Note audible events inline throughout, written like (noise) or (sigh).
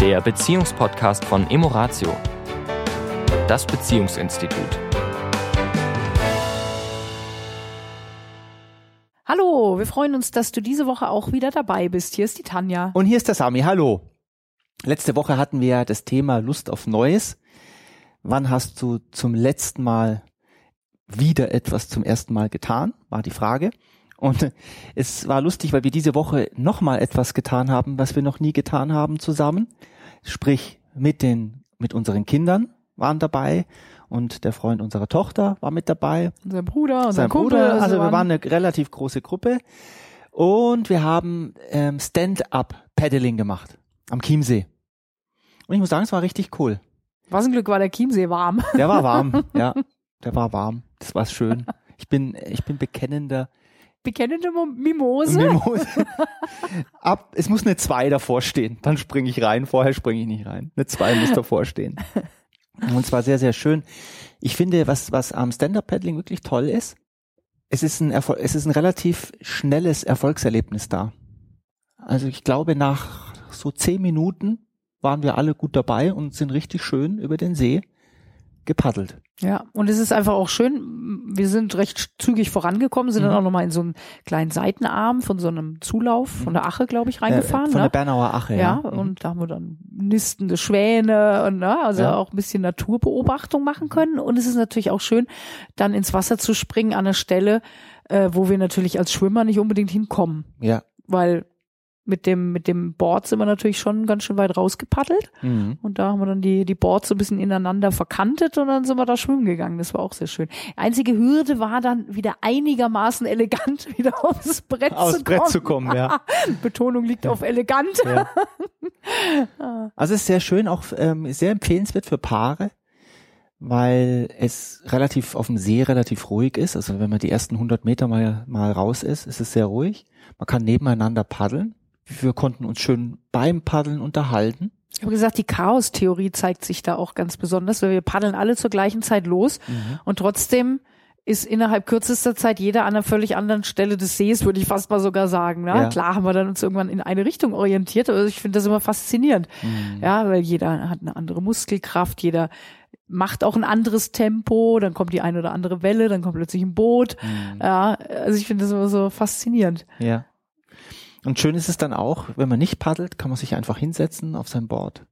der Beziehungspodcast von Emoratio, das Beziehungsinstitut. Hallo, wir freuen uns, dass du diese Woche auch wieder dabei bist. Hier ist die Tanja. Und hier ist der Sami. Hallo. Letzte Woche hatten wir das Thema Lust auf Neues. Wann hast du zum letzten Mal wieder etwas zum ersten Mal getan? War die Frage. Und es war lustig, weil wir diese Woche nochmal etwas getan haben, was wir noch nie getan haben zusammen. Sprich, mit den, mit unseren Kindern waren dabei und der Freund unserer Tochter war mit dabei. Unser Bruder, unser Sein Kumpel. Bruder. Also wir waren eine relativ große Gruppe. Und wir haben ähm, Stand-up-Paddling gemacht am Chiemsee. Und ich muss sagen, es war richtig cool. Was ein Glück war der Chiemsee warm. Der war warm, (laughs) ja. Der war warm. Das war schön. Ich bin, ich bin bekennender Bekennende Mo- Mimose. Mimose. (laughs) Ab, es muss eine 2 davor stehen. Dann springe ich rein. Vorher springe ich nicht rein. Eine 2 muss davor stehen. (laughs) Und zwar sehr, sehr schön. Ich finde, was, was am Stand-Up-Paddling wirklich toll ist, es ist ein Erfol es ist ein relativ schnelles Erfolgserlebnis da. Also ich glaube, nach so zehn Minuten waren wir alle gut dabei und sind richtig schön über den See gepaddelt. Ja, und es ist einfach auch schön, wir sind recht zügig vorangekommen, sind dann Mhm. auch nochmal in so einen kleinen Seitenarm von so einem Zulauf von der Ache, glaube ich, Äh, reingefahren. von ne? der Bernauer Ache, ja, ja. Mhm. und da haben wir dann nistende Schwäne und ne, also Ja. auch ein bisschen Naturbeobachtung machen können. Und es ist natürlich auch schön, dann ins Wasser zu springen an einer Stelle, äh, wo wir natürlich als Schwimmer nicht unbedingt hinkommen. ja. Weil mit dem, mit dem Board sind wir natürlich schon ganz schön weit rausgepaddelt. Mhm. Und da haben wir dann die, die Boards so ein bisschen ineinander verkantet und dann sind wir da schwimmen gegangen. Das war auch sehr schön. Einzige Hürde war dann wieder einigermaßen elegant (laughs) wieder aufs Brett Aufs zu Brett kommen. zu kommen, ja. (laughs) Betonung liegt auf elegant. Ja. (laughs) Also es ist sehr schön, auch ähm, sehr empfehlenswert für Paare, weil es relativ auf dem See relativ ruhig ist. Also wenn man die ersten 100 Meter mal, mal raus ist, ist es sehr ruhig. Man kann nebeneinander paddeln. Wir konnten uns schön beim Paddeln unterhalten. Ich habe gesagt, die Chaos-Theorie zeigt sich da auch ganz besonders, weil wir paddeln alle zur gleichen Zeit los und trotzdem ist innerhalb kürzester Zeit jeder an einer völlig anderen Stelle des Sees, würde ich fast mal sogar sagen. Ne? Ja. Klar haben wir dann uns irgendwann in eine Richtung orientiert, aber ich finde das immer faszinierend. Ja, weil jeder hat eine andere Muskelkraft, jeder macht auch ein anderes Tempo, dann kommt die eine oder andere Welle, dann kommt plötzlich ein Boot. Ja, also ich finde das immer so faszinierend. Ja. Und schön ist es dann auch, wenn man nicht paddelt, kann man sich einfach hinsetzen auf sein Board,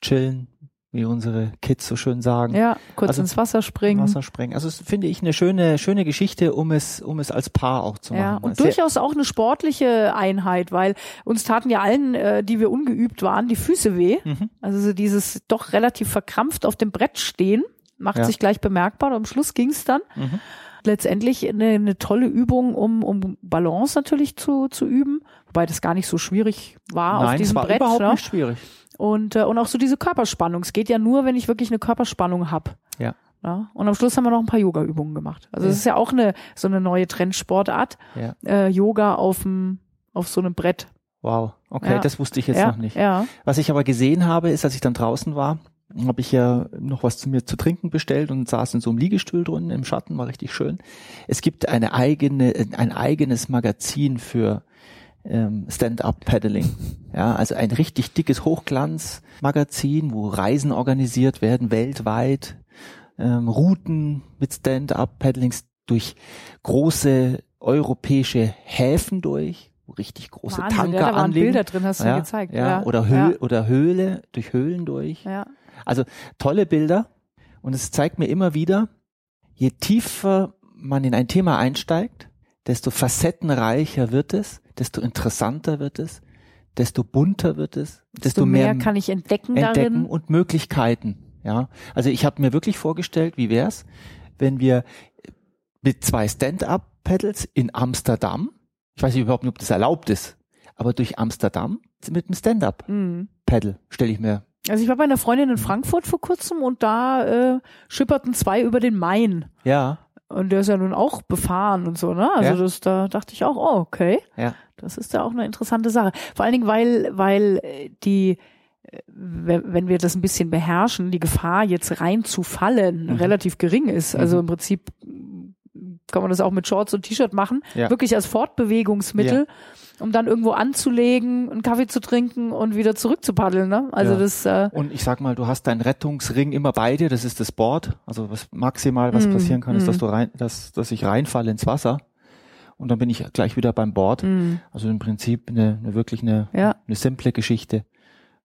chillen, wie unsere Kids so schön sagen. Ja, kurz Also ins Wasser springen. Wasser sprengen. Also das finde ich eine schöne, schöne Geschichte, um es, um es als Paar auch zu machen. Ja, und Sehr- durchaus auch eine sportliche Einheit, weil uns taten ja allen, äh, die wir ungeübt waren, die Füße weh. Mhm. Also so dieses doch relativ verkrampft auf dem Brett stehen, macht Ja. sich gleich bemerkbar und am Schluss ging's dann. Mhm. Letztendlich eine, eine tolle Übung, um, um Balance natürlich zu, zu üben, wobei das gar nicht so schwierig war auf Nein, es diesem war Brett. überhaupt ne? nicht schwierig. Und, äh, und auch so diese Körperspannung. Es geht ja nur, wenn ich wirklich eine Körperspannung hab. Ja. Ja, und am Schluss haben wir noch ein paar Yoga-Übungen gemacht. Also es Ja. ist ja auch eine so eine neue Trendsportart. Ja. Äh, Yoga auf dem auf so einem Brett. Wow. Okay, das wusste ich jetzt noch nicht. Ja. Was ich aber gesehen habe, ist, als ich dann draußen war, habe ich ja noch was zu mir zu trinken bestellt und saß in so einem Liegestuhl drin im Schatten, war richtig schön. Es gibt eine eigene, ein eigenes Magazin für ähm, Stand-up-Paddling. Ja, also ein richtig dickes Hochglanzmagazin, wo Reisen organisiert werden weltweit, ähm, Routen mit Stand-up-Paddlings durch große europäische Häfen durch, wo richtig große Wahnsinn, Tanker ja, da waren anliegen. Bilder drin, hast du ja, mir gezeigt. Ja, Ja, oder, Höhl, ja. oder Höhle, durch Höhlen durch. Ja. Also tolle Bilder. Und es zeigt mir immer wieder, je tiefer man in ein Thema einsteigt, desto facettenreicher wird es, desto interessanter wird es, desto bunter wird es, desto, Desto mehr, mehr kann ich entdecken, entdecken darin. und Möglichkeiten. Ja, also ich habe mir wirklich vorgestellt, wie wär's, wenn wir mit zwei Stand-up-Pedals in Amsterdam, ich weiß nicht überhaupt nicht, ob das erlaubt ist, aber durch Amsterdam mit einem Stand-up-Pedal Mhm. stelle ich mir. Also ich war bei einer Freundin in Frankfurt vor kurzem und da äh, schipperten zwei über den Main. Ja, Und der ist ja nun auch befahren und so, ne? Also Ja. das, da dachte ich auch, oh, okay. ja, Das ist ja auch eine interessante Sache. Vor allen Dingen, weil, weil äh, die, äh, wenn wenn wir das ein bisschen beherrschen, die Gefahr jetzt reinzufallen Mhm. relativ gering ist. Also im Prinzip kann man das auch mit Shorts und T-Shirt machen, Ja. wirklich als Fortbewegungsmittel, um dann irgendwo anzulegen, einen Kaffee zu trinken und wieder zurück zu paddeln. Ne? Also Ja. das äh, Und ich sag mal, du hast deinen Rettungsring immer bei dir, das ist das Board. Also was maximal was Mm, passieren kann, ist, dass mm. du rein, dass, dass ich reinfalle ins Wasser. Und dann bin ich gleich wieder beim Board. mh, Also im Prinzip eine, eine wirklich eine, ja. eine simple Geschichte.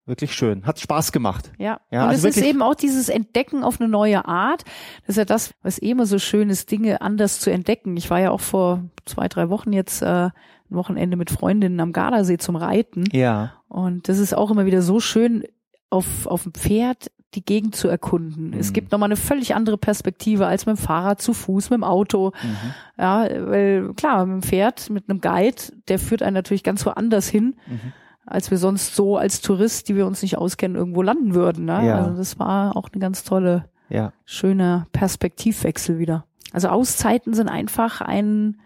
Wirklich schön. Hat Spaß gemacht. Ja, Ja, und also es ist eben auch dieses Entdecken auf eine neue Art. Das ist ja das, was eh immer so schön ist, Dinge anders zu entdecken. Ich war ja auch vor zwei, drei Wochen jetzt äh, ein Wochenende mit Freundinnen am Gardasee zum Reiten. Ja. Und das ist auch immer wieder so schön, auf, auf dem Pferd die Gegend zu erkunden. Es Mhm. gibt nochmal eine völlig andere Perspektive als mit dem Fahrrad, zu Fuß, mit dem Auto. Mhm. Ja, weil klar, mit dem Pferd, mit einem Guide, der führt einen natürlich ganz woanders hin, Mhm. Als wir sonst so als Tourist, die wir uns nicht auskennen, irgendwo landen würden. Ne? Ja. Also das war auch eine ganz tolle, Ja. schöner Perspektivwechsel wieder. Also Auszeiten sind einfach ein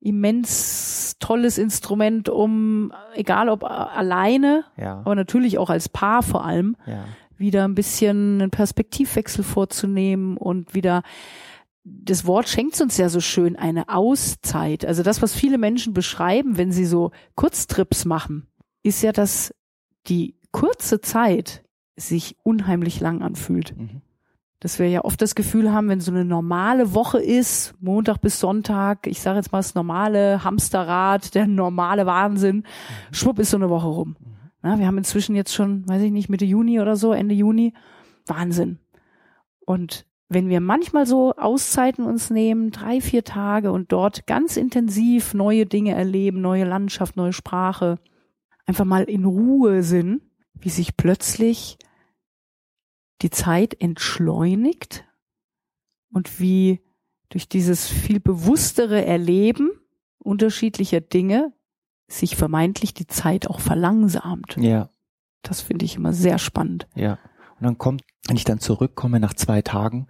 immens tolles Instrument, um, egal ob alleine, Ja. aber natürlich auch als Paar vor allem, Ja. wieder ein bisschen einen Perspektivwechsel vorzunehmen und wieder das Wort schenkt uns ja so schön eine Auszeit. Also das, was viele Menschen beschreiben, wenn sie so Kurztrips machen, ist ja, dass die kurze Zeit sich unheimlich lang anfühlt. Mhm. Dass wir ja oft das Gefühl haben, wenn so eine normale Woche ist, Montag bis Sonntag, ich sage jetzt mal das normale Hamsterrad, der normale Wahnsinn, schwupp ist so eine Woche rum. Na, wir haben inzwischen jetzt schon, weiß ich nicht, Mitte Juni oder so, Ende Juni, Wahnsinn. Und wenn wir manchmal so Auszeiten uns nehmen, drei, vier Tage und dort ganz intensiv neue Dinge erleben, neue Landschaft, neue Sprache, einfach mal in Ruhe sind, wie sich plötzlich die Zeit entschleunigt und wie durch dieses viel bewusstere Erleben unterschiedlicher Dinge sich vermeintlich die Zeit auch verlangsamt. Ja. Das finde ich immer sehr spannend. Ja. Und dann kommt, wenn ich dann zurückkomme nach zwei Tagen,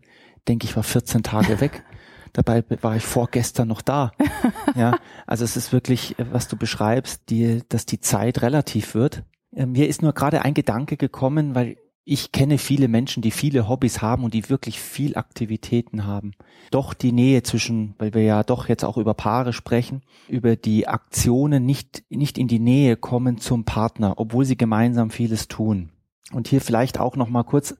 denke ich, war 14 Tage weg. (laughs) Dabei war ich vorgestern noch da. (laughs) Ja, also es ist wirklich, äh, was du beschreibst, die, dass die Zeit relativ wird. Äh, Mir ist nur gerade ein Gedanke gekommen, weil ich kenne viele Menschen, die viele Hobbys haben und die wirklich viel Aktivitäten haben. Doch die Nähe zwischen, weil wir ja doch jetzt auch über Paare sprechen, über die Aktionen nicht, nicht in die Nähe kommen zum Partner, obwohl sie gemeinsam vieles tun. Und hier vielleicht auch noch mal kurz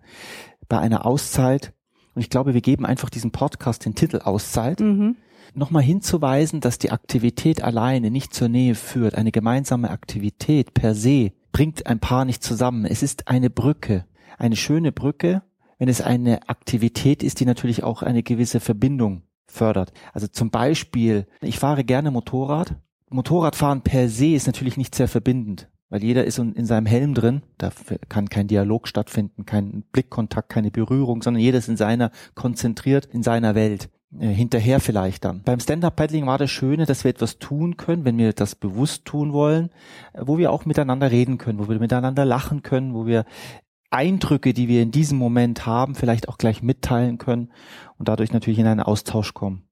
bei einer Auszeit. Und ich glaube, wir geben einfach diesem Podcast den Titel Auszeit Mhm. nochmal hinzuweisen, dass die Aktivität alleine nicht zur Nähe führt. Eine gemeinsame Aktivität per se bringt ein Paar nicht zusammen. Es ist eine Brücke, eine schöne Brücke, wenn es eine Aktivität ist, die natürlich auch eine gewisse Verbindung fördert. Also zum Beispiel, ich fahre gerne Motorrad. Motorradfahren per se ist natürlich nicht sehr verbindend, weil jeder ist in seinem Helm drin. Da kann kein Dialog stattfinden, kein Blickkontakt, keine Berührung, sondern jeder ist in seiner, konzentriert in seiner Welt äh, hinterher vielleicht dann. Beim Stand-Up-Paddling war das Schöne, dass wir etwas tun können, wenn wir das bewusst tun wollen, äh, wo wir auch miteinander reden können, wo wir miteinander lachen können, wo wir Eindrücke, die wir in diesem Moment haben, vielleicht auch gleich mitteilen können und dadurch natürlich in einen Austausch kommen.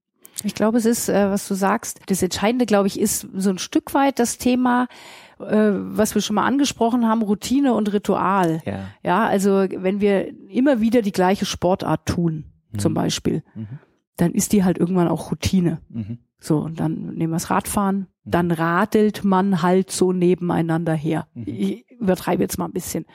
Ich glaube, es ist, äh, was du sagst, das Entscheidende, glaube ich, ist so ein Stück weit das Thema, äh, was wir schon mal angesprochen haben, Routine und Ritual. Ja. Ja, also wenn wir immer wieder die gleiche Sportart tun, zum Mhm. Beispiel, Mhm. dann ist die halt irgendwann auch Routine. Mhm. So, und dann nehmen wir das Radfahren, dann radelt man halt so nebeneinander her. Mhm. Ich übertreibe jetzt mal ein bisschen.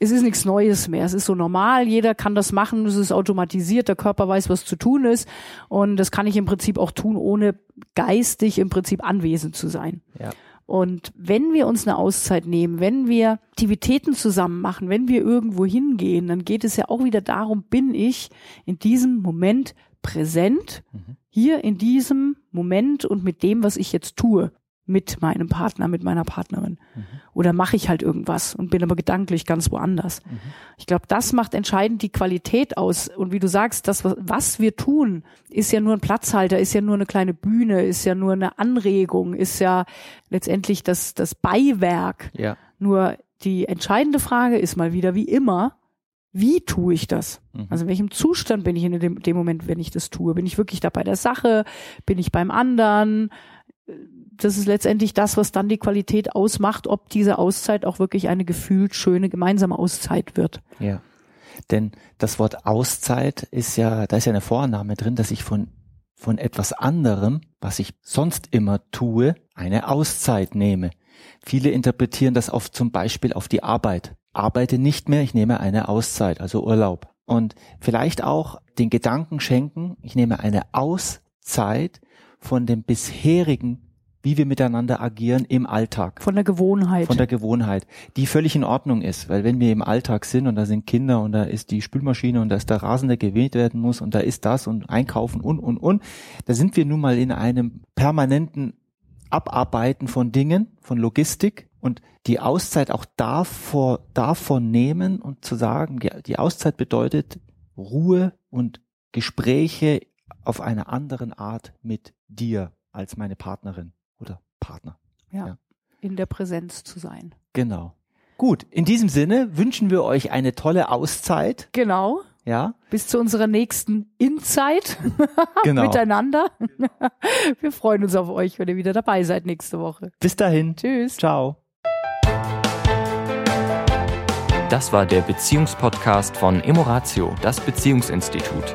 Es ist nichts Neues mehr. Es ist so normal. Jeder kann das machen. Es ist automatisiert. Der Körper weiß, was zu tun ist. Und das kann ich im Prinzip auch tun, ohne geistig im Prinzip anwesend zu sein. Ja. Und wenn wir uns eine Auszeit nehmen, wenn wir Aktivitäten zusammen machen, wenn wir irgendwo hingehen, dann geht es ja auch wieder darum, bin ich in diesem Moment präsent, Mhm. hier in diesem Moment und mit dem, was ich jetzt tue, mit meinem Partner, mit meiner Partnerin. Mhm. Oder mache ich halt irgendwas und bin aber gedanklich ganz woanders. Mhm. Ich glaube, das macht entscheidend die Qualität aus. Und wie du sagst, das, was- wir tun, ist ja nur ein Platzhalter, ist ja nur eine kleine Bühne, ist ja nur eine Anregung, ist ja letztendlich das, das Beiwerk. Ja. Nur die entscheidende Frage ist mal wieder, wie immer, wie tue ich das? Mhm. Also in welchem Zustand bin ich in dem, dem Moment, wenn ich das tue? Bin ich wirklich da bei der Sache? Bin ich beim anderen? Das ist letztendlich das, was dann die Qualität ausmacht, ob diese Auszeit auch wirklich eine gefühlt schöne gemeinsame Auszeit wird. Ja. Denn das Wort Auszeit ist ja, da ist ja eine Vorannahme drin, dass ich von von etwas anderem, was ich sonst immer tue, eine Auszeit nehme. Viele interpretieren das oft zum Beispiel auf die Arbeit. Arbeite nicht mehr, ich nehme eine Auszeit, also Urlaub. Und vielleicht auch den Gedanken schenken, ich nehme eine Auszeit von dem bisherigen wie wir miteinander agieren im Alltag. Von der Gewohnheit. Von der Gewohnheit, die völlig in Ordnung ist, weil wenn wir im Alltag sind und da sind Kinder und da ist die Spülmaschine und da ist der Rasen, der geweht werden muss und da ist das und einkaufen und, und, und, da sind wir nun mal in einem permanenten Abarbeiten von Dingen, von Logistik und die Auszeit auch davor, davon nehmen und zu sagen, die Auszeit bedeutet Ruhe und Gespräche auf einer anderen Art mit dir als meine Partnerin oder Partner. Ja, ja. In der Präsenz zu sein. Genau. Gut, in diesem Sinne wünschen wir euch eine tolle Auszeit. Genau. Ja. Bis zu unserer nächsten Inzeit (laughs) genau. miteinander. (laughs) wir freuen uns auf euch, wenn ihr wieder dabei seid nächste Woche. Bis dahin. Tschüss. Ciao. Das war der Beziehungspodcast von Emoratio, das Beziehungsinstitut.